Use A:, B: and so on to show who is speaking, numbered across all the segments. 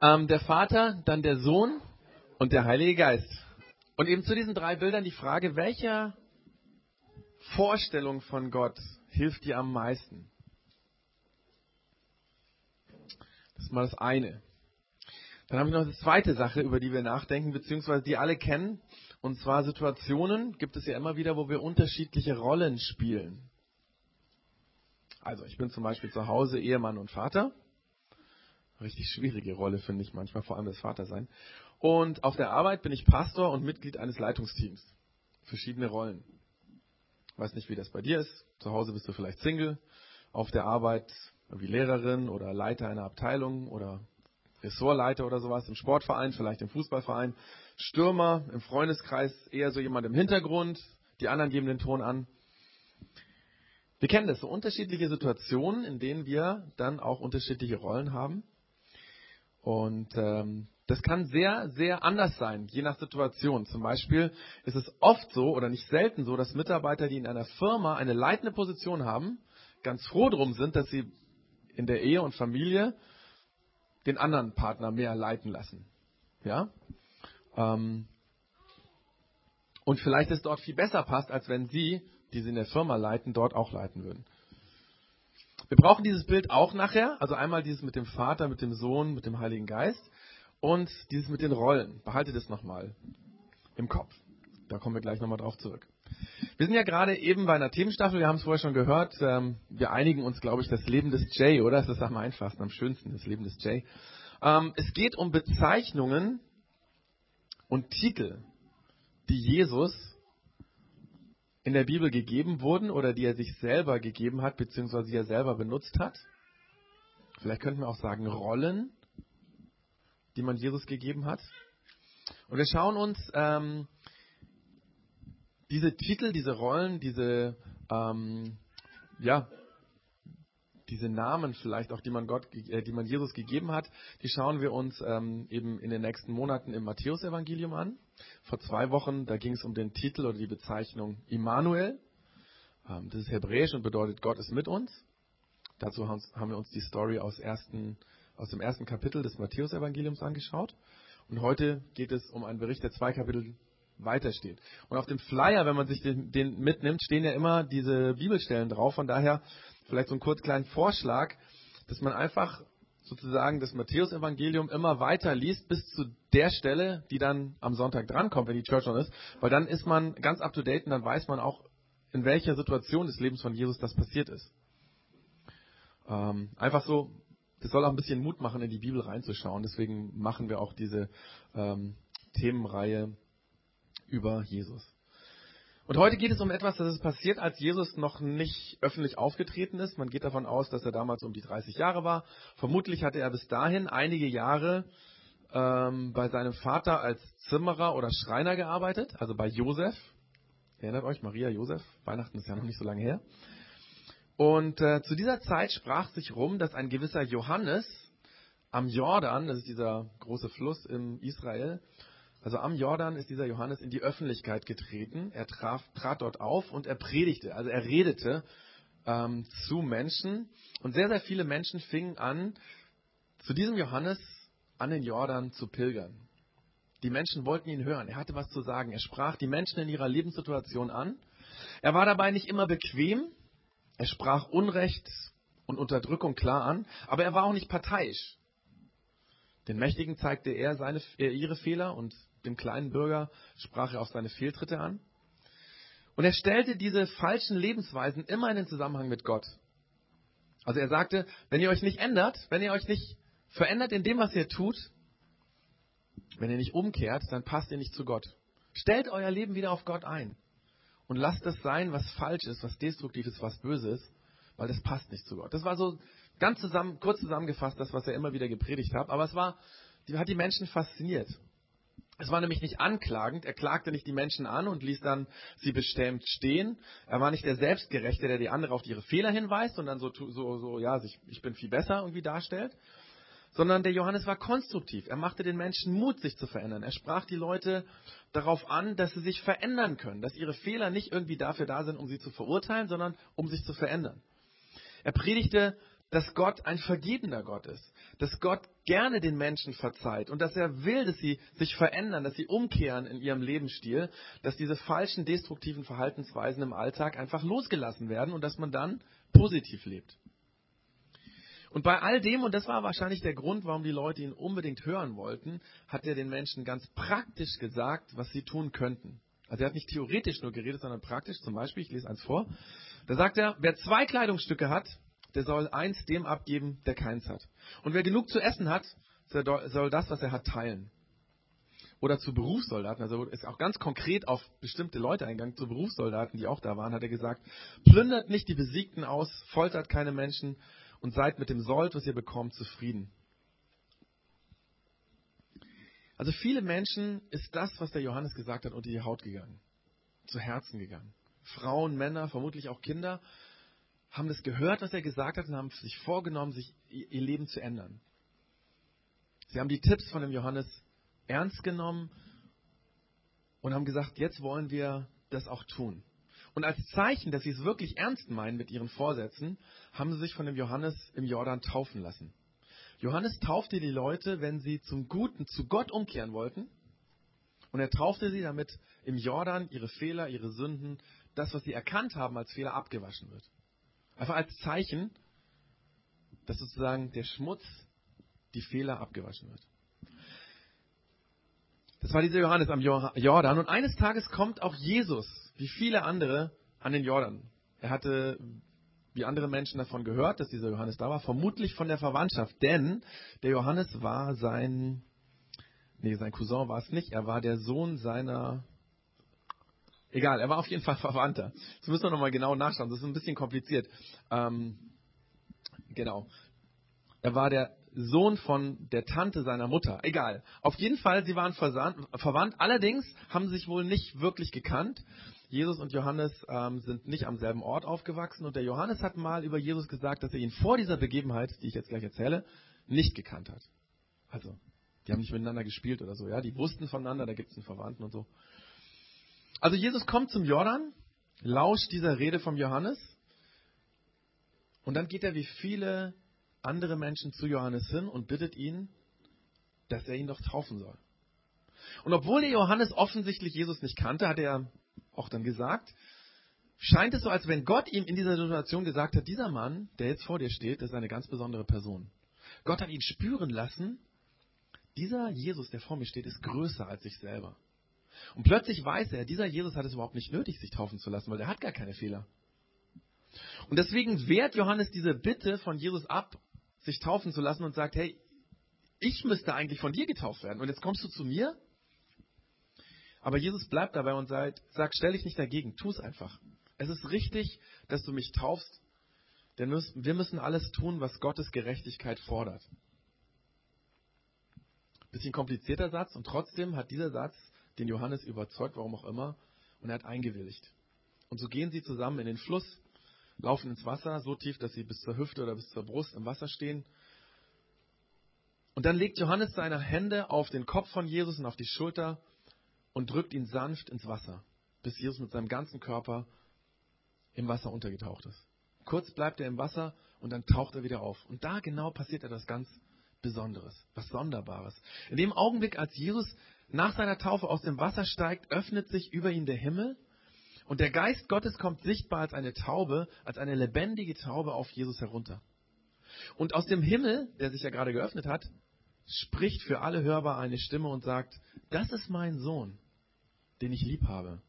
A: Ähm, der Vater, dann der Sohn und der Heilige Geist. Und eben zu diesen drei Bildern die Frage, welcher Vorstellung von Gott hilft dir am meisten? Das ist mal das eine. Dann haben wir noch eine zweite Sache, über die wir nachdenken, beziehungsweise die alle kennen. Und zwar Situationen gibt es ja immer wieder, wo wir unterschiedliche Rollen spielen. Also ich bin zum Beispiel zu Hause Ehemann und Vater. Richtig schwierige Rolle finde ich manchmal, vor allem das Vatersein. Und auf der Arbeit bin ich Pastor und Mitglied eines Leitungsteams. Verschiedene Rollen. Weiß nicht, wie das bei dir ist. Zu Hause bist du vielleicht Single. Auf der Arbeit wie Lehrerin oder Leiter einer Abteilung oder Ressortleiter oder sowas im Sportverein, vielleicht im Fußballverein. Stürmer im Freundeskreis eher so jemand im Hintergrund. Die anderen geben den Ton an. Wir kennen das, so unterschiedliche Situationen, in denen wir dann auch unterschiedliche Rollen haben. Und ähm, das kann sehr, sehr anders sein, je nach Situation. Zum Beispiel ist es oft so oder nicht selten so, dass Mitarbeiter, die in einer Firma eine leitende Position haben, ganz froh drum sind, dass sie in der Ehe und Familie den anderen Partner mehr leiten lassen. Ja? Ähm, und vielleicht es dort viel besser passt, als wenn sie, die sie in der Firma leiten, dort auch leiten würden. Wir brauchen dieses Bild auch nachher, also einmal dieses mit dem Vater, mit dem Sohn, mit dem Heiligen Geist und dieses mit den Rollen. Behaltet es nochmal im Kopf. Da kommen wir gleich nochmal drauf zurück. Wir sind ja gerade eben bei einer Themenstaffel, wir haben es vorher schon gehört. Ähm, wir einigen uns, glaube ich, das Leben des Jay, oder? Das ist am einfachsten, am schönsten, das Leben des Jay. Ähm, es geht um Bezeichnungen und Titel, die Jesus in der Bibel gegeben wurden oder die er sich selber gegeben hat, beziehungsweise die er selber benutzt hat. Vielleicht könnten wir auch sagen Rollen, die man Jesus gegeben hat. Und wir schauen uns ähm, diese Titel, diese Rollen, diese, ähm, ja, diese Namen vielleicht auch, die man Gott, äh, die man Jesus gegeben hat, die schauen wir uns ähm, eben in den nächsten Monaten im Matthäusevangelium an. Vor zwei Wochen, da ging es um den Titel oder die Bezeichnung Immanuel. Ähm, das ist hebräisch und bedeutet Gott ist mit uns. Dazu haben wir uns die Story aus, ersten, aus dem ersten Kapitel des Matthäusevangeliums angeschaut. Und heute geht es um einen Bericht, der zwei Kapitel weitersteht. Und auf dem Flyer, wenn man sich den, den, mitnimmt, stehen ja immer diese Bibelstellen drauf. Von daher vielleicht so einen kurz kleinen Vorschlag, dass man einfach sozusagen das Matthäus-Evangelium immer weiter liest bis zu der Stelle, die dann am Sonntag drankommt, wenn die Church on ist. Weil dann ist man ganz up to date und dann weiß man auch, in welcher Situation des Lebens von Jesus das passiert ist. Ähm, einfach so, das soll auch ein bisschen Mut machen, in die Bibel reinzuschauen. Deswegen machen wir auch diese ähm, Themenreihe über Jesus. Und heute geht es um etwas, das ist passiert, als Jesus noch nicht öffentlich aufgetreten ist. Man geht davon aus, dass er damals um die 30 Jahre war. Vermutlich hatte er bis dahin einige Jahre ähm, bei seinem Vater als Zimmerer oder Schreiner gearbeitet, also bei Josef. Erinnert euch, Maria Josef, Weihnachten ist ja noch nicht so lange her. Und äh, zu dieser Zeit sprach sich rum, dass ein gewisser Johannes am Jordan, das ist dieser große Fluss in Israel, also am Jordan ist dieser Johannes in die Öffentlichkeit getreten. Er traf, trat dort auf und er predigte, also er redete ähm, zu Menschen. Und sehr, sehr viele Menschen fingen an, zu diesem Johannes an den Jordan zu pilgern. Die Menschen wollten ihn hören. Er hatte was zu sagen. Er sprach die Menschen in ihrer Lebenssituation an. Er war dabei nicht immer bequem. Er sprach Unrecht und Unterdrückung klar an, aber er war auch nicht parteiisch. Den Mächtigen zeigte er seine, ihre Fehler und dem kleinen Bürger sprach er auch seine Fehltritte an. Und er stellte diese falschen Lebensweisen immer in den Zusammenhang mit Gott. Also er sagte, wenn ihr euch nicht ändert, wenn ihr euch nicht verändert in dem, was ihr tut, wenn ihr nicht umkehrt, dann passt ihr nicht zu Gott. Stellt euer Leben wieder auf Gott ein. Und lasst es sein, was falsch ist, was destruktiv ist, was böse ist, weil das passt nicht zu Gott. Das war so ganz zusammen, kurz zusammengefasst, das, was er immer wieder gepredigt hat. Aber es war, hat die Menschen fasziniert. Es war nämlich nicht anklagend. Er klagte nicht die Menschen an und ließ dann sie bestämt stehen. Er war nicht der Selbstgerechte, der die andere auf ihre Fehler hinweist und dann so, so, so ja, ich, ich bin viel besser irgendwie darstellt. Sondern der Johannes war konstruktiv. Er machte den Menschen Mut, sich zu verändern. Er sprach die Leute darauf an, dass sie sich verändern können, dass ihre Fehler nicht irgendwie dafür da sind, um sie zu verurteilen, sondern um sich zu verändern. Er predigte dass Gott ein vergebender Gott ist, dass Gott gerne den Menschen verzeiht und dass er will, dass sie sich verändern, dass sie umkehren in ihrem Lebensstil, dass diese falschen, destruktiven Verhaltensweisen im Alltag einfach losgelassen werden und dass man dann positiv lebt. Und bei all dem, und das war wahrscheinlich der Grund, warum die Leute ihn unbedingt hören wollten, hat er den Menschen ganz praktisch gesagt, was sie tun könnten. Also er hat nicht theoretisch nur geredet, sondern praktisch. Zum Beispiel, ich lese eins vor. Da sagt er, wer zwei Kleidungsstücke hat, der soll eins dem abgeben, der keins hat. Und wer genug zu essen hat, soll das, was er hat, teilen. Oder zu Berufssoldaten, also ist auch ganz konkret auf bestimmte Leute eingegangen, zu Berufssoldaten, die auch da waren, hat er gesagt, plündert nicht die Besiegten aus, foltert keine Menschen und seid mit dem Sold, was ihr bekommt, zufrieden. Also viele Menschen ist das, was der Johannes gesagt hat, unter die Haut gegangen, zu Herzen gegangen. Frauen, Männer, vermutlich auch Kinder, haben das gehört, was er gesagt hat und haben sich vorgenommen, sich ihr Leben zu ändern. Sie haben die Tipps von dem Johannes ernst genommen und haben gesagt, jetzt wollen wir das auch tun. Und als Zeichen, dass sie es wirklich ernst meinen mit ihren Vorsätzen, haben sie sich von dem Johannes im Jordan taufen lassen. Johannes taufte die Leute, wenn sie zum Guten zu Gott umkehren wollten. Und er taufte sie, damit im Jordan ihre Fehler, ihre Sünden, das, was sie erkannt haben als Fehler, abgewaschen wird. Einfach als Zeichen, dass sozusagen der Schmutz, die Fehler abgewaschen wird. Das war dieser Johannes am Jordan. Und eines Tages kommt auch Jesus, wie viele andere, an den Jordan. Er hatte wie andere Menschen davon gehört, dass dieser Johannes da war, vermutlich von der Verwandtschaft, denn der Johannes war sein, nee, sein Cousin war es nicht, er war der Sohn seiner, egal, er war auf jeden Fall Verwandter. Das müssen wir nochmal genau nachschauen, das ist ein bisschen kompliziert. Ähm, genau. Er war der Sohn von der Tante seiner Mutter. Egal. Auf jeden Fall, sie waren verwandt. Allerdings haben sie sich wohl nicht wirklich gekannt. Jesus und Johannes ähm, sind nicht am selben Ort aufgewachsen und der Johannes hat mal über Jesus gesagt, dass er ihn vor dieser Begebenheit, die ich jetzt gleich erzähle, nicht gekannt hat. Also, die haben nicht miteinander gespielt oder so, ja, die wussten voneinander, da gibt es einen Verwandten und so. Also Jesus kommt zum Jordan, lauscht dieser Rede vom Johannes und dann geht er wie viele andere Menschen zu Johannes hin und bittet ihn, dass er ihn doch taufen soll. Und obwohl der Johannes offensichtlich Jesus nicht kannte, hat er auch dann gesagt, scheint es so, als wenn Gott ihm in dieser Situation gesagt hat, dieser Mann, der jetzt vor dir steht, ist eine ganz besondere Person. Gott hat ihn spüren lassen, dieser Jesus, der vor mir steht, ist größer als ich selber. Und plötzlich weiß er, dieser Jesus hat es überhaupt nicht nötig, sich taufen zu lassen, weil er hat gar keine Fehler. Und deswegen wehrt Johannes diese Bitte von Jesus ab, sich taufen zu lassen und sagt, hey, ich müsste eigentlich von dir getauft werden. Und jetzt kommst du zu mir? Aber Jesus bleibt dabei und sagt, sag, stell dich nicht dagegen, tu es einfach. Es ist richtig, dass du mich taufst, denn wir müssen alles tun, was Gottes Gerechtigkeit fordert. Bisschen komplizierter Satz und trotzdem hat dieser Satz den Johannes überzeugt, warum auch immer, und er hat eingewilligt. Und so gehen sie zusammen in den Fluss, laufen ins Wasser, so tief, dass sie bis zur Hüfte oder bis zur Brust im Wasser stehen. Und dann legt Johannes seine Hände auf den Kopf von Jesus und auf die Schulter und drückt ihn sanft ins Wasser, bis Jesus mit seinem ganzen Körper im Wasser untergetaucht ist. Kurz bleibt er im Wasser und dann taucht er wieder auf. Und da genau passiert etwas ganz Besonderes, was Sonderbares. In dem Augenblick, als Jesus nach seiner Taufe aus dem Wasser steigt, öffnet sich über ihm der Himmel und der Geist Gottes kommt sichtbar als eine Taube, als eine lebendige Taube auf Jesus herunter. Und aus dem Himmel, der sich ja gerade geöffnet hat, spricht für alle hörbar eine Stimme und sagt, das ist mein Sohn, den ich lieb habe.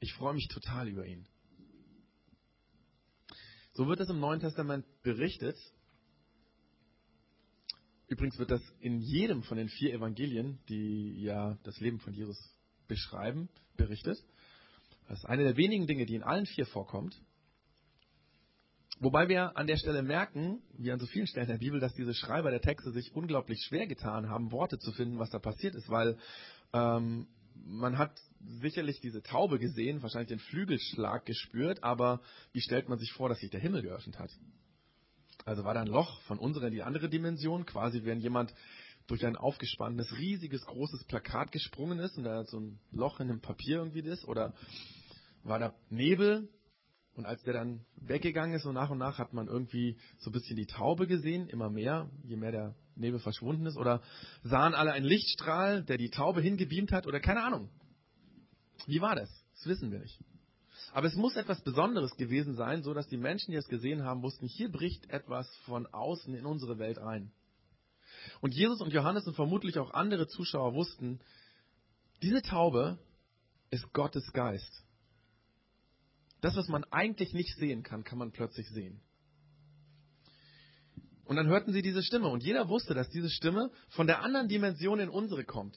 A: Ich freue mich total über ihn. So wird es im Neuen Testament berichtet. Übrigens wird das in jedem von den vier Evangelien, die ja das Leben von Jesus beschreiben, berichtet. Das ist eine der wenigen Dinge, die in allen vier vorkommt. Wobei wir an der Stelle merken, wie an so vielen Stellen der Bibel, dass diese Schreiber der Texte sich unglaublich schwer getan haben, Worte zu finden, was da passiert ist, weil ähm, man hat sicherlich diese Taube gesehen, wahrscheinlich den Flügelschlag gespürt, aber wie stellt man sich vor, dass sich der Himmel geöffnet hat? Also war da ein Loch von unserer in die andere Dimension, quasi wenn jemand durch ein aufgespanntes, riesiges, großes Plakat gesprungen ist und da so ein Loch in dem Papier irgendwie ist, oder war da Nebel und als der dann weggegangen ist, so nach und nach hat man irgendwie so ein bisschen die Taube gesehen, immer mehr, je mehr der Nebel verschwunden ist? Oder sahen alle einen Lichtstrahl, der die Taube hingebeamt hat? Oder keine Ahnung. Wie war das? Das wissen wir nicht. Aber es muss etwas Besonderes gewesen sein, so dass die Menschen, die es gesehen haben, wussten, hier bricht etwas von außen in unsere Welt ein. Und Jesus und Johannes und vermutlich auch andere Zuschauer wussten, diese Taube ist Gottes Geist. Das, was man eigentlich nicht sehen kann, kann man plötzlich sehen. Und dann hörten sie diese Stimme. Und jeder wusste, dass diese Stimme von der anderen Dimension in unsere kommt.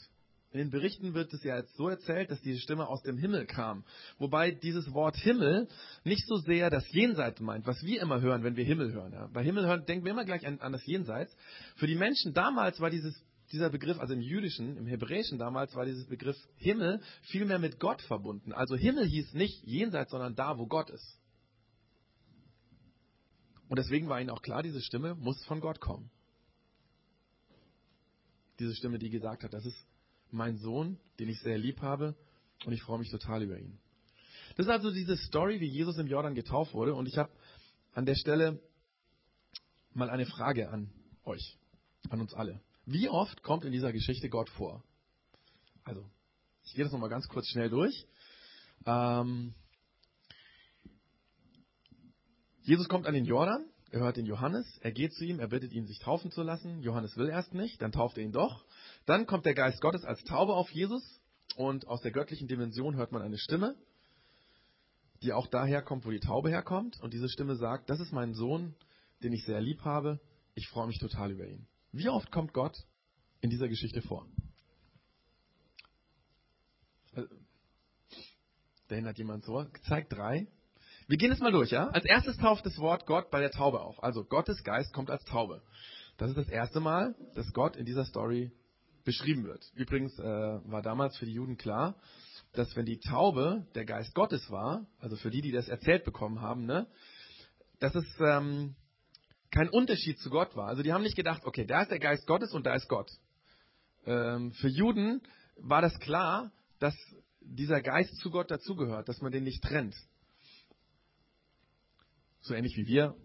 A: In den Berichten wird es ja jetzt so erzählt, dass diese Stimme aus dem Himmel kam. Wobei dieses Wort Himmel nicht so sehr das Jenseits meint, was wir immer hören, wenn wir Himmel hören. Ja. Bei Himmel hören, denken wir immer gleich an, an das Jenseits. Für die Menschen damals war dieses, dieser Begriff, also im Jüdischen, im Hebräischen damals, war dieses Begriff Himmel vielmehr mit Gott verbunden. Also Himmel hieß nicht Jenseits, sondern da, wo Gott ist. Und deswegen war ihnen auch klar, diese Stimme muss von Gott kommen. Diese Stimme, die gesagt hat, das ist mein Sohn, den ich sehr lieb habe und ich freue mich total über ihn. Das ist also diese Story, wie Jesus im Jordan getauft wurde und ich habe an der Stelle mal eine Frage an euch, an uns alle. Wie oft kommt in dieser Geschichte Gott vor? Also, ich gehe das nochmal ganz kurz schnell durch. Ähm, Jesus kommt an den Jordan, er hört den Johannes, er geht zu ihm, er bittet ihn, sich taufen zu lassen. Johannes will erst nicht, dann tauft er ihn doch. Dann kommt der Geist Gottes als Taube auf Jesus und aus der göttlichen Dimension hört man eine Stimme, die auch daher kommt, wo die Taube herkommt. Und diese Stimme sagt, das ist mein Sohn, den ich sehr lieb habe. Ich freue mich total über ihn. Wie oft kommt Gott in dieser Geschichte vor? Äh, da hat jemand so gezeigt, drei. Wir gehen es mal durch, ja? Als erstes tauft das Wort Gott bei der Taube auf. Also Gottes Geist kommt als Taube. Das ist das erste Mal, dass Gott in dieser Story beschrieben wird. Übrigens äh, war damals für die Juden klar, dass wenn die Taube der Geist Gottes war, also für die, die das erzählt bekommen haben, ne, dass es ähm, kein Unterschied zu Gott war. Also die haben nicht gedacht, okay, da ist der Geist Gottes und da ist Gott. Ähm, für Juden war das klar, dass dieser Geist zu Gott dazugehört, dass man den nicht trennt. So ähnlich wie wir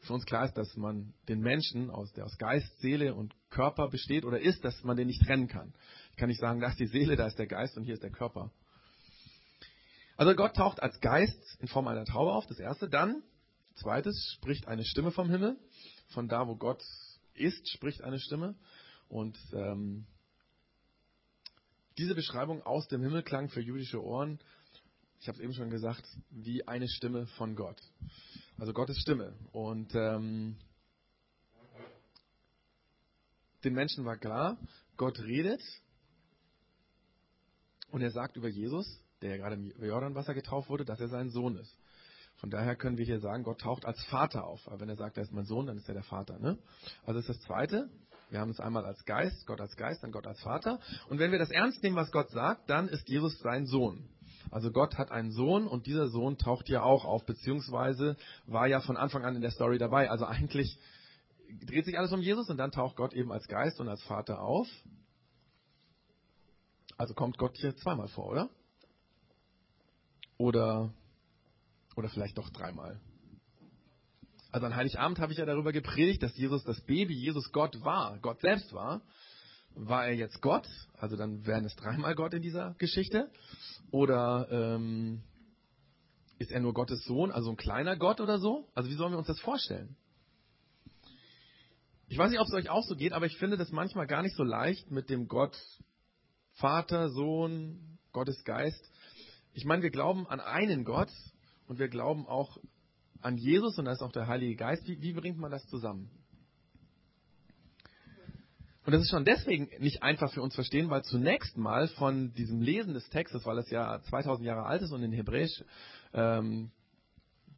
A: für uns klar ist, dass man den Menschen, aus, der aus Geist, Seele und Körper besteht oder ist, dass man den nicht trennen kann. Ich kann nicht sagen, da ist die Seele, da ist der Geist und hier ist der Körper. Also Gott taucht als Geist in Form einer Taube auf, das erste. Dann, zweites, spricht eine Stimme vom Himmel. Von da, wo Gott ist, spricht eine Stimme. Und ähm, diese Beschreibung aus dem Himmel klang für jüdische Ohren, ich habe es eben schon gesagt, wie eine Stimme von Gott. Also Gottes Stimme. Und ähm, den Menschen war klar, Gott redet und er sagt über Jesus, der ja gerade im Jordanwasser getauft wurde, dass er sein Sohn ist. Von daher können wir hier sagen, Gott taucht als Vater auf. Aber wenn er sagt, er ist mein Sohn, dann ist er der Vater. Ne? Also das ist das Zweite. Wir haben es einmal als Geist, Gott als Geist, dann Gott als Vater. Und wenn wir das ernst nehmen, was Gott sagt, dann ist Jesus sein Sohn. Also Gott hat einen Sohn und dieser Sohn taucht ja auch auf, beziehungsweise war ja von Anfang an in der Story dabei. Also eigentlich dreht sich alles um Jesus und dann taucht Gott eben als Geist und als Vater auf. Also kommt Gott hier zweimal vor, oder? Oder, oder vielleicht doch dreimal. Also an Heiligabend habe ich ja darüber gepredigt, dass Jesus das Baby, Jesus Gott war, Gott selbst war. War er jetzt Gott? Also dann wären es dreimal Gott in dieser Geschichte. Oder ähm, ist er nur Gottes Sohn, also ein kleiner Gott oder so? Also wie sollen wir uns das vorstellen? Ich weiß nicht, ob es euch auch so geht, aber ich finde das manchmal gar nicht so leicht mit dem Gott Vater, Sohn, Gottes Geist. Ich meine, wir glauben an einen Gott und wir glauben auch an Jesus und da ist auch der Heilige Geist. Wie, wie bringt man das zusammen? Und das ist schon deswegen nicht einfach für uns verstehen, weil zunächst mal von diesem Lesen des Textes, weil es ja 2000 Jahre alt ist und in Hebräisch ähm,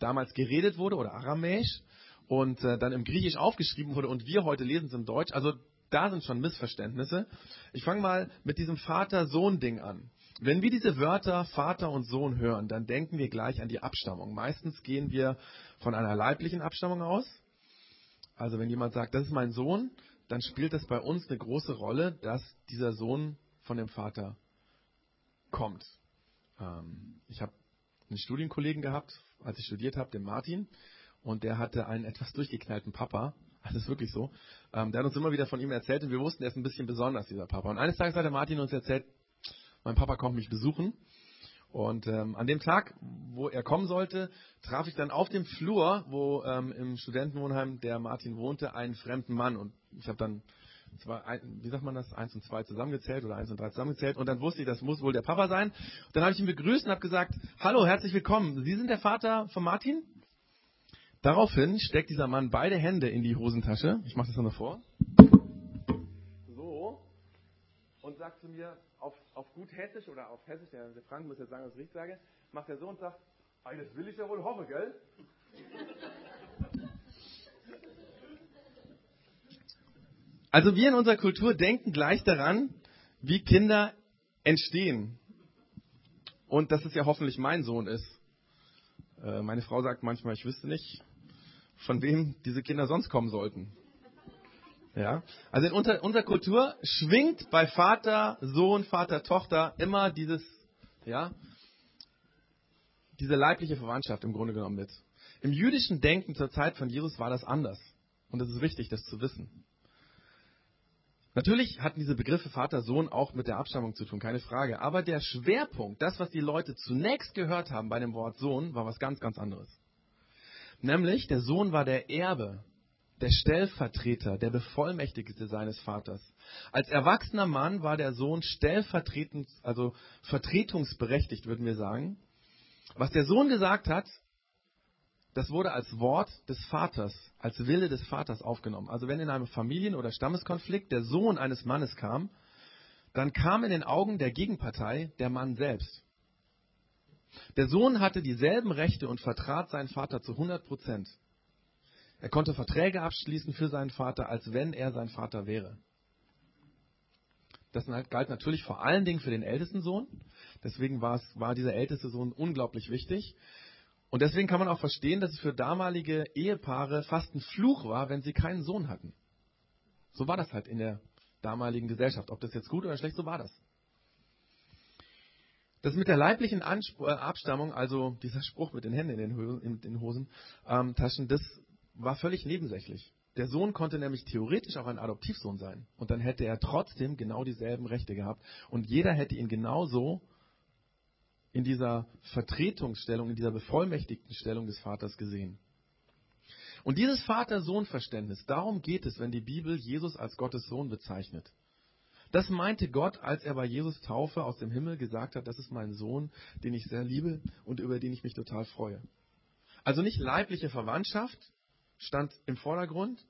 A: damals geredet wurde oder Aramäisch und äh, dann im Griechisch aufgeschrieben wurde und wir heute lesen es im Deutsch, also da sind schon Missverständnisse. Ich fange mal mit diesem Vater-Sohn-Ding an. Wenn wir diese Wörter Vater und Sohn hören, dann denken wir gleich an die Abstammung. Meistens gehen wir von einer leiblichen Abstammung aus. Also wenn jemand sagt, das ist mein Sohn, dann spielt es bei uns eine große Rolle, dass dieser Sohn von dem Vater kommt. Ähm, ich habe einen Studienkollegen gehabt, als ich studiert habe, den Martin, und der hatte einen etwas durchgeknallten Papa, Das ist wirklich so. Ähm, der hat uns immer wieder von ihm erzählt und wir wussten, er ist ein bisschen besonders, dieser Papa. Und eines Tages hat der Martin uns erzählt, mein Papa kommt mich besuchen. Und ähm, an dem Tag, wo er kommen sollte, traf ich dann auf dem Flur, wo ähm, im Studentenwohnheim der Martin wohnte, einen fremden Mann. Und ich habe dann, zwei, wie sagt man das, eins und zwei zusammengezählt oder eins und drei zusammengezählt. Und dann wusste ich, das muss wohl der Papa sein. Und dann habe ich ihn begrüßt und habe gesagt, hallo, herzlich willkommen. Sie sind der Vater von Martin? Daraufhin steckt dieser Mann beide Hände in die Hosentasche. Ich mache das nochmal vor. Sagt zu mir auf, auf gut Hessisch oder auf Hessisch, der, der Frank muss jetzt sagen, was ich richtig sage, macht er so und sagt, das will ich ja wohl hoffen, gell? Also wir in unserer Kultur denken gleich daran, wie Kinder entstehen. Und dass es ja hoffentlich mein Sohn ist. Äh, meine Frau sagt manchmal, ich wüsste nicht, von wem diese Kinder sonst kommen sollten. Ja? Also in unter, unserer Kultur schwingt bei Vater, Sohn, Vater, Tochter immer dieses, ja, diese leibliche Verwandtschaft im Grunde genommen mit. Im jüdischen Denken zur Zeit von Jesus war das anders. Und es ist wichtig, das zu wissen. Natürlich hatten diese Begriffe Vater, Sohn auch mit der Abstammung zu tun, keine Frage. Aber der Schwerpunkt, das, was die Leute zunächst gehört haben bei dem Wort Sohn, war was ganz, ganz anderes. Nämlich, der Sohn war der Erbe, der Stellvertreter, der Bevollmächtigte seines Vaters. Als erwachsener Mann war der Sohn stellvertretend, also vertretungsberechtigt, würden wir sagen. Was der Sohn gesagt hat, das wurde als Wort des Vaters, als Wille des Vaters aufgenommen. Also wenn in einem Familien- oder Stammeskonflikt der Sohn eines Mannes kam, dann kam in den Augen der Gegenpartei der Mann selbst. Der Sohn hatte dieselben Rechte und vertrat seinen Vater zu 100 Prozent. Er konnte Verträge abschließen für seinen Vater, als wenn er sein Vater wäre. Das galt natürlich vor allen Dingen für den ältesten Sohn. Deswegen war, es, war dieser älteste Sohn unglaublich wichtig. Und deswegen kann man auch verstehen, dass es für damalige Ehepaare fast ein Fluch war, wenn sie keinen Sohn hatten. So war das halt in der damaligen Gesellschaft. Ob das jetzt gut oder schlecht, so war das. Das mit der leiblichen Anspr äh, Abstammung, also dieser Spruch mit den Händen in den, Hosen, ähm, das war völlig nebensächlich. Der Sohn konnte nämlich theoretisch auch ein Adoptivsohn sein. Und dann hätte er trotzdem genau dieselben Rechte gehabt. Und jeder hätte ihn genauso in dieser Vertretungsstellung, in dieser bevollmächtigten Stellung des Vaters gesehen. Und dieses Vater-Sohn-Verständnis, darum geht es, wenn die Bibel Jesus als Gottes Sohn bezeichnet. Das meinte Gott, als er bei Jesus Taufe aus dem Himmel gesagt hat, das ist mein Sohn, den ich sehr liebe und über den ich mich total freue. Also nicht leibliche Verwandtschaft stand im Vordergrund,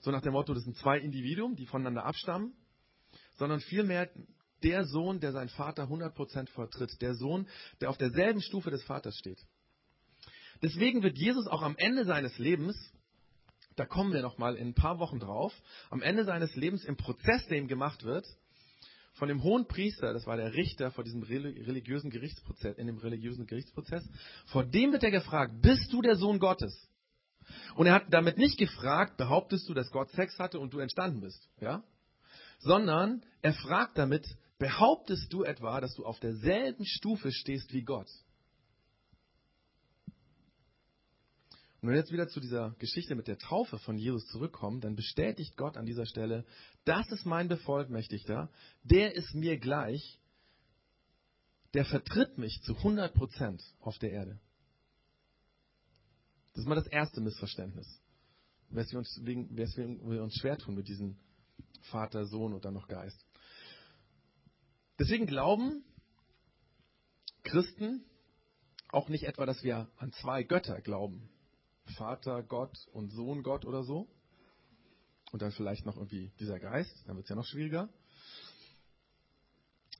A: so nach dem Motto, das sind zwei Individuen, die voneinander abstammen, sondern vielmehr der Sohn, der seinen Vater 100% vertritt. Der Sohn, der auf derselben Stufe des Vaters steht. Deswegen wird Jesus auch am Ende seines Lebens, da kommen wir nochmal in ein paar Wochen drauf, am Ende seines Lebens im Prozess, der ihm gemacht wird, von dem hohen Priester, das war der Richter vor diesem religiösen Gerichtsprozess, in dem religiösen Gerichtsprozess, vor dem wird er gefragt, bist du der Sohn Gottes? Und er hat damit nicht gefragt, behauptest du, dass Gott Sex hatte und du entstanden bist, ja? Sondern er fragt damit, Behauptest du etwa, dass du auf derselben Stufe stehst wie Gott? Und wenn wir jetzt wieder zu dieser Geschichte mit der Taufe von Jesus zurückkommen, dann bestätigt Gott an dieser Stelle, das ist mein Bevollmächtigter, der ist mir gleich, der vertritt mich zu 100 Prozent auf der Erde. Das ist mal das erste Missverständnis, weswegen wir uns schwer tun mit diesem Vater, Sohn und dann noch Geist. Deswegen glauben Christen auch nicht etwa, dass wir an zwei Götter glauben. Vater Gott und Sohn Gott oder so. Und dann vielleicht noch irgendwie dieser Geist, dann wird es ja noch schwieriger.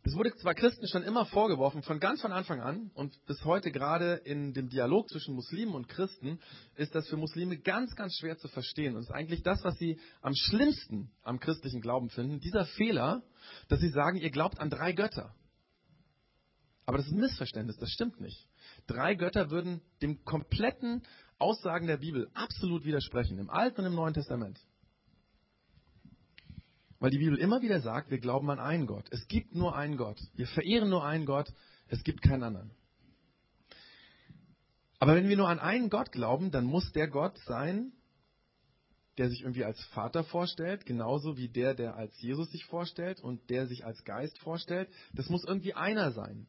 A: Es wurde zwar Christen schon immer vorgeworfen, von ganz von Anfang an und bis heute gerade in dem Dialog zwischen Muslimen und Christen ist das für Muslime ganz, ganz schwer zu verstehen. Und es ist eigentlich das, was sie am schlimmsten am christlichen Glauben finden, dieser Fehler, dass sie sagen, ihr glaubt an drei Götter. Aber das ist ein Missverständnis, das stimmt nicht. Drei Götter würden dem kompletten Aussagen der Bibel absolut widersprechen, im Alten und im Neuen Testament. Weil die Bibel immer wieder sagt, wir glauben an einen Gott. Es gibt nur einen Gott. Wir verehren nur einen Gott. Es gibt keinen anderen. Aber wenn wir nur an einen Gott glauben, dann muss der Gott sein, der sich irgendwie als Vater vorstellt, genauso wie der, der als Jesus sich vorstellt und der sich als Geist vorstellt. Das muss irgendwie einer sein.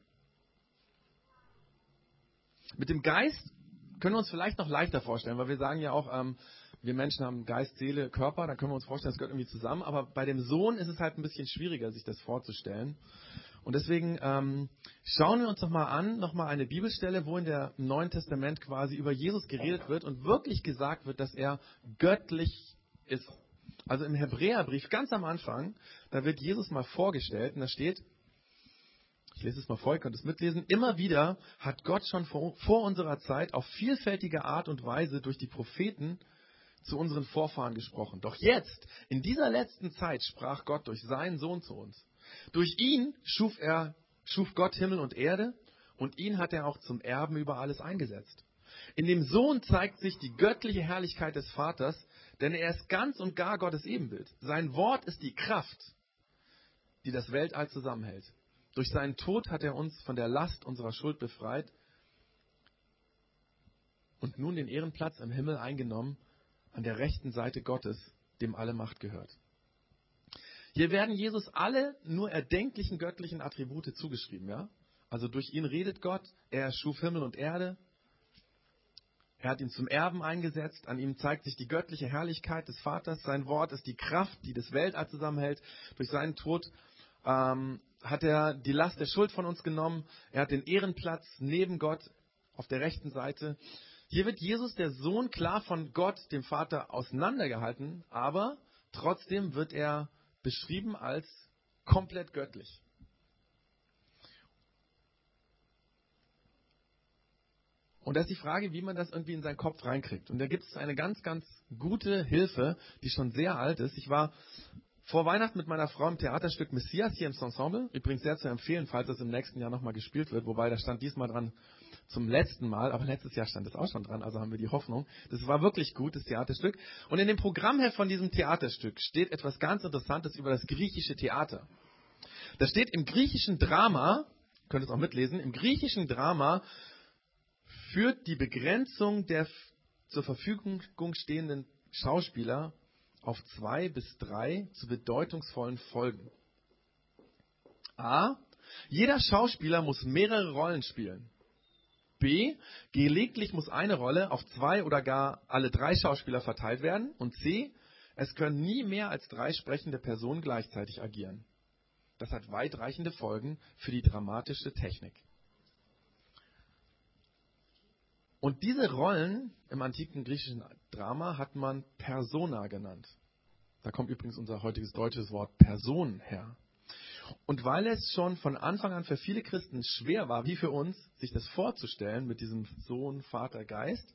A: Mit dem Geist können wir uns vielleicht noch leichter vorstellen, weil wir sagen ja auch, ähm, wir Menschen haben Geist, Seele, Körper, da können wir uns vorstellen, das gehört irgendwie zusammen. Aber bei dem Sohn ist es halt ein bisschen schwieriger, sich das vorzustellen. Und deswegen ähm, schauen wir uns noch mal an, noch mal eine Bibelstelle, wo in der Neuen Testament quasi über Jesus geredet wird und wirklich gesagt wird, dass er göttlich ist. Also im Hebräerbrief ganz am Anfang, da wird Jesus mal vorgestellt und da steht, ich lese es mal vor, ihr könnt es mitlesen, immer wieder hat Gott schon vor, vor unserer Zeit auf vielfältige Art und Weise durch die Propheten zu unseren Vorfahren gesprochen. Doch jetzt, in dieser letzten Zeit, sprach Gott durch seinen Sohn zu uns. Durch ihn schuf er, schuf Gott Himmel und Erde und ihn hat er auch zum Erben über alles eingesetzt. In dem Sohn zeigt sich die göttliche Herrlichkeit des Vaters, denn er ist ganz und gar Gottes Ebenbild. Sein Wort ist die Kraft, die das Weltall zusammenhält. Durch seinen Tod hat er uns von der Last unserer Schuld befreit und nun den Ehrenplatz im Himmel eingenommen, an der rechten Seite Gottes, dem alle Macht gehört. Hier werden Jesus alle nur erdenklichen göttlichen Attribute zugeschrieben, ja? Also durch ihn redet Gott, er schuf Himmel und Erde, er hat ihn zum Erben eingesetzt, an ihm zeigt sich die göttliche Herrlichkeit des Vaters, sein Wort ist die Kraft, die das Weltall zusammenhält. Durch seinen Tod ähm, hat er die Last der Schuld von uns genommen, er hat den Ehrenplatz neben Gott auf der rechten Seite. Hier wird Jesus, der Sohn, klar von Gott, dem Vater, auseinandergehalten, aber trotzdem wird er beschrieben als komplett göttlich. Und da ist die Frage, wie man das irgendwie in seinen Kopf reinkriegt. Und da gibt es eine ganz, ganz gute Hilfe, die schon sehr alt ist. Ich war vor Weihnachten mit meiner Frau im Theaterstück Messias hier im Ensemble. Übrigens sehr zu empfehlen, falls das im nächsten Jahr nochmal gespielt wird. Wobei, da stand diesmal dran zum letzten Mal, aber letztes Jahr stand es auch schon dran, also haben wir die Hoffnung. Das war wirklich gut, das Theaterstück. Und in dem Programmheft von diesem Theaterstück steht etwas ganz Interessantes über das griechische Theater. Da steht im griechischen Drama, könnt ihr es auch mitlesen, im griechischen Drama führt die Begrenzung der zur Verfügung stehenden Schauspieler auf zwei bis drei zu bedeutungsvollen Folgen. A. Jeder Schauspieler muss mehrere Rollen spielen. B. Gelegentlich muss eine Rolle auf zwei oder gar alle drei Schauspieler verteilt werden. Und C. Es können nie mehr als drei sprechende Personen gleichzeitig agieren. Das hat weitreichende Folgen für die dramatische Technik. Und diese Rollen im antiken griechischen Drama hat man Persona genannt. Da kommt übrigens unser heutiges deutsches Wort Person her. Und weil es schon von Anfang an für viele Christen schwer war, wie für uns, sich das vorzustellen mit diesem Sohn, Vater, Geist,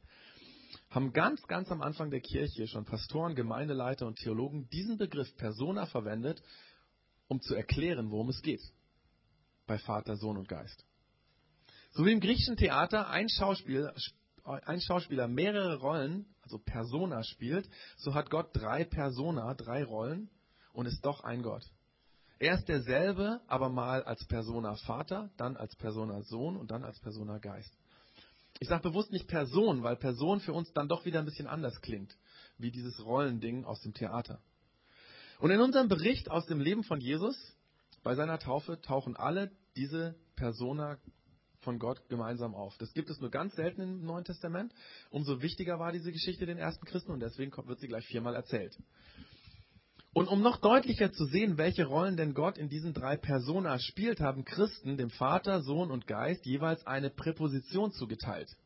A: haben ganz, ganz am Anfang der Kirche schon Pastoren, Gemeindeleiter und Theologen diesen Begriff Persona verwendet, um zu erklären, worum es geht bei Vater, Sohn und Geist. So wie im griechischen Theater ein Schauspieler, ein Schauspieler mehrere Rollen, also Persona spielt, so hat Gott drei Persona, drei Rollen und ist doch ein Gott. Er ist derselbe, aber mal als Persona Vater, dann als Persona Sohn und dann als Persona Geist. Ich sage bewusst nicht Person, weil Person für uns dann doch wieder ein bisschen anders klingt, wie dieses Rollending aus dem Theater. Und in unserem Bericht aus dem Leben von Jesus, bei seiner Taufe, tauchen alle diese Persona von Gott gemeinsam auf. Das gibt es nur ganz selten im Neuen Testament. Umso wichtiger war diese Geschichte den ersten Christen und deswegen wird sie gleich viermal erzählt. Und um noch deutlicher zu sehen, welche Rollen denn Gott in diesen drei Personas spielt, haben Christen dem Vater, Sohn und Geist jeweils eine Präposition zugeteilt.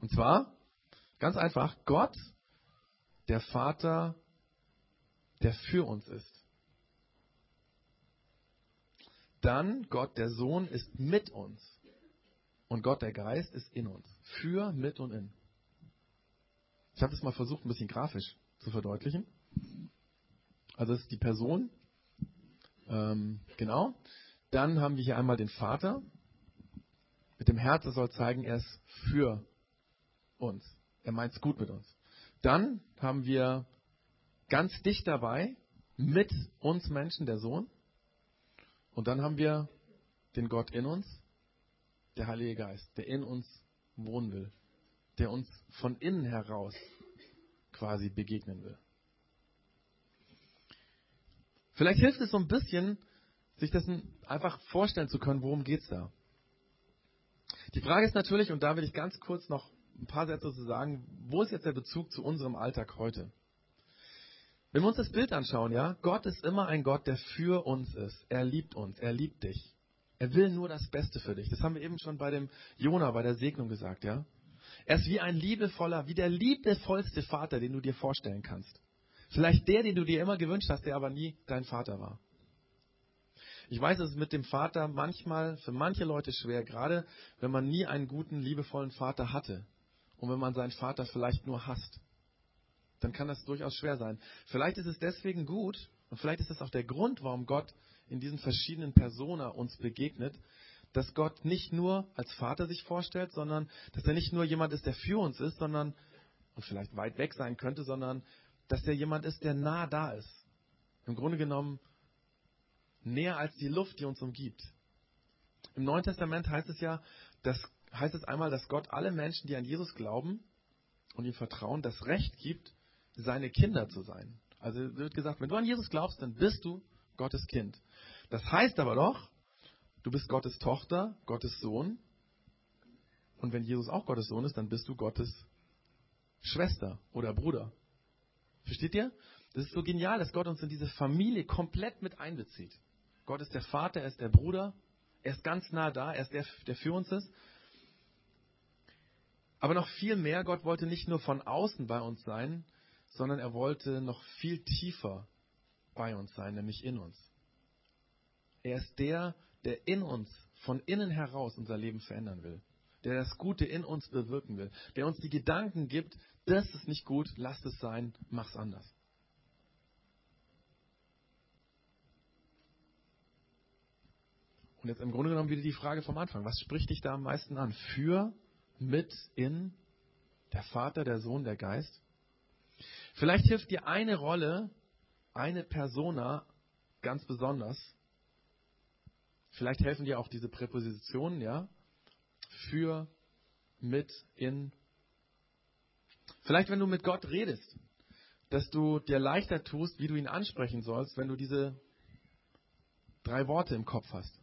A: Und zwar, ganz einfach, Gott, der Vater, der für uns ist. Dann Gott, der Sohn, ist mit uns. Und Gott, der Geist, ist in uns. Für, mit und in. Ich habe das mal versucht, ein bisschen grafisch zu verdeutlichen. Also das ist die Person. Ähm, genau. Dann haben wir hier einmal den Vater. Mit dem Herz, das soll zeigen, er ist für uns. Er meint es gut mit uns. Dann haben wir ganz dicht dabei mit uns Menschen der Sohn. Und dann haben wir den Gott in uns, der Heilige Geist, der in uns wohnen will, der uns von innen heraus quasi begegnen will. Vielleicht hilft es so ein bisschen, sich das einfach vorstellen zu können, worum geht es da. Die Frage ist natürlich, und da will ich ganz kurz noch ein paar Sätze zu sagen, wo ist jetzt der Bezug zu unserem Alltag heute? Wenn wir uns das Bild anschauen, ja, Gott ist immer ein Gott, der für uns ist. Er liebt uns, er liebt dich. Er will nur das Beste für dich. Das haben wir eben schon bei dem Jona, bei der Segnung gesagt, ja. Er ist wie ein liebevoller, wie der liebevollste Vater, den du dir vorstellen kannst. Vielleicht der, den du dir immer gewünscht hast, der aber nie dein Vater war. Ich weiß, es ist mit dem Vater manchmal für manche Leute schwer, gerade wenn man nie einen guten, liebevollen Vater hatte und wenn man seinen Vater vielleicht nur hasst. Dann kann das durchaus schwer sein. Vielleicht ist es deswegen gut und vielleicht ist es auch der Grund, warum Gott in diesen verschiedenen Persona uns begegnet, dass Gott nicht nur als Vater sich vorstellt, sondern dass er nicht nur jemand ist, der für uns ist, sondern und vielleicht weit weg sein könnte, sondern dass er jemand ist, der nah da ist. Im Grunde genommen näher als die Luft, die uns umgibt. Im Neuen Testament heißt es ja, dass, heißt es einmal, dass Gott alle Menschen, die an Jesus glauben und ihm vertrauen, das Recht gibt, seine Kinder zu sein. Also wird gesagt, wenn du an Jesus glaubst, dann bist du Gottes Kind. Das heißt aber doch, du bist Gottes Tochter, Gottes Sohn. Und wenn Jesus auch Gottes Sohn ist, dann bist du Gottes Schwester oder Bruder. Versteht ihr? Das ist so genial, dass Gott uns in diese Familie komplett mit einbezieht. Gott ist der Vater, er ist der Bruder, er ist ganz nah da, er ist der, der für uns ist. Aber noch viel mehr, Gott wollte nicht nur von außen bei uns sein, sondern er wollte noch viel tiefer bei uns sein, nämlich in uns. Er ist der, der in uns, von innen heraus unser Leben verändern will. Der das Gute in uns bewirken will. Der uns die Gedanken gibt, das ist nicht gut, lass es sein, mach's anders. Und jetzt im Grunde genommen wieder die Frage vom Anfang. Was spricht dich da am meisten an? Für, mit, in, der Vater, der Sohn, der Geist? Vielleicht hilft dir eine Rolle, eine Persona ganz besonders. Vielleicht helfen dir auch diese Präpositionen, ja? Für, mit, in. Vielleicht, wenn du mit Gott redest, dass du dir leichter tust, wie du ihn ansprechen sollst, wenn du diese drei Worte im Kopf hast.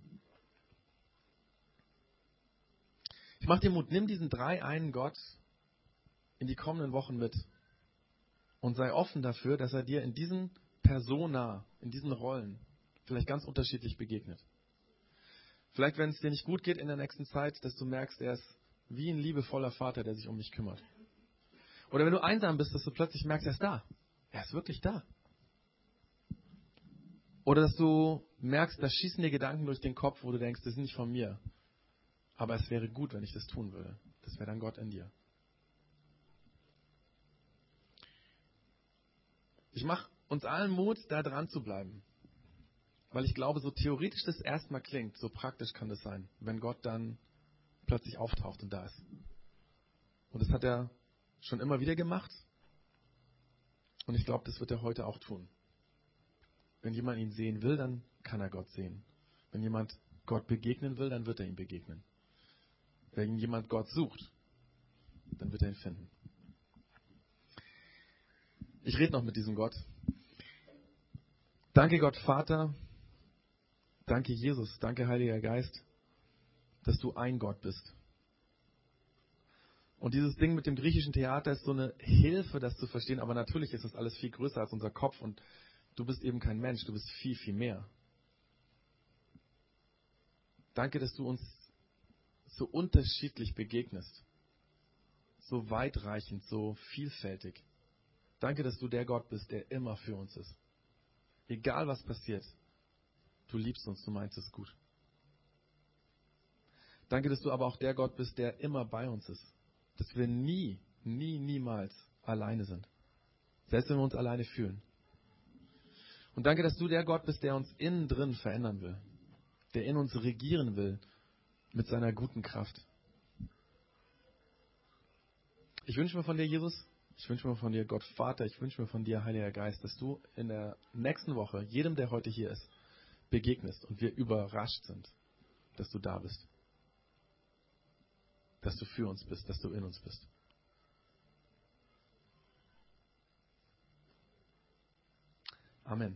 A: Ich mache dir Mut, nimm diesen drei einen Gott in die kommenden Wochen mit und sei offen dafür, dass er dir in diesen Persona, in diesen Rollen vielleicht ganz unterschiedlich begegnet. Vielleicht, wenn es dir nicht gut geht in der nächsten Zeit, dass du merkst, er ist wie ein liebevoller Vater, der sich um mich kümmert. Oder wenn du einsam bist, dass du plötzlich merkst, er ist da. Er ist wirklich da. Oder dass du merkst, da schießen dir Gedanken durch den Kopf, wo du denkst, das ist nicht von mir. Aber es wäre gut, wenn ich das tun würde. Das wäre dann Gott in dir. Ich mache uns allen Mut, da dran zu bleiben. Weil ich glaube, so theoretisch das erstmal klingt, so praktisch kann das sein, wenn Gott dann plötzlich auftaucht und da ist. Und das hat er schon immer wieder gemacht. Und ich glaube, das wird er heute auch tun. Wenn jemand ihn sehen will, dann kann er Gott sehen. Wenn jemand Gott begegnen will, dann wird er ihm begegnen. Wenn jemand Gott sucht, dann wird er ihn finden. Ich rede noch mit diesem Gott. Danke Gott Vater, danke Jesus, danke Heiliger Geist, dass du ein Gott bist. Und dieses Ding mit dem griechischen Theater ist so eine Hilfe, das zu verstehen, aber natürlich ist das alles viel größer als unser Kopf und du bist eben kein Mensch, du bist viel, viel mehr. Danke, dass du uns so unterschiedlich begegnest. So weitreichend, so vielfältig. Danke, dass du der Gott bist, der immer für uns ist. Egal was passiert, du liebst uns, du meinst es gut. Danke, dass du aber auch der Gott bist, der immer bei uns ist. Dass wir nie, nie, niemals alleine sind. Selbst wenn wir uns alleine fühlen. Und danke, dass du der Gott bist, der uns innen drin verändern will. Der in uns regieren will mit seiner guten Kraft. Ich wünsche mir von dir, Jesus, ich wünsche mir von dir, Gott Vater, ich wünsche mir von dir, Heiliger Geist, dass du in der nächsten Woche jedem, der heute hier ist, begegnest und wir überrascht sind, dass du da bist dass du für uns bist, dass du in uns bist. Amen.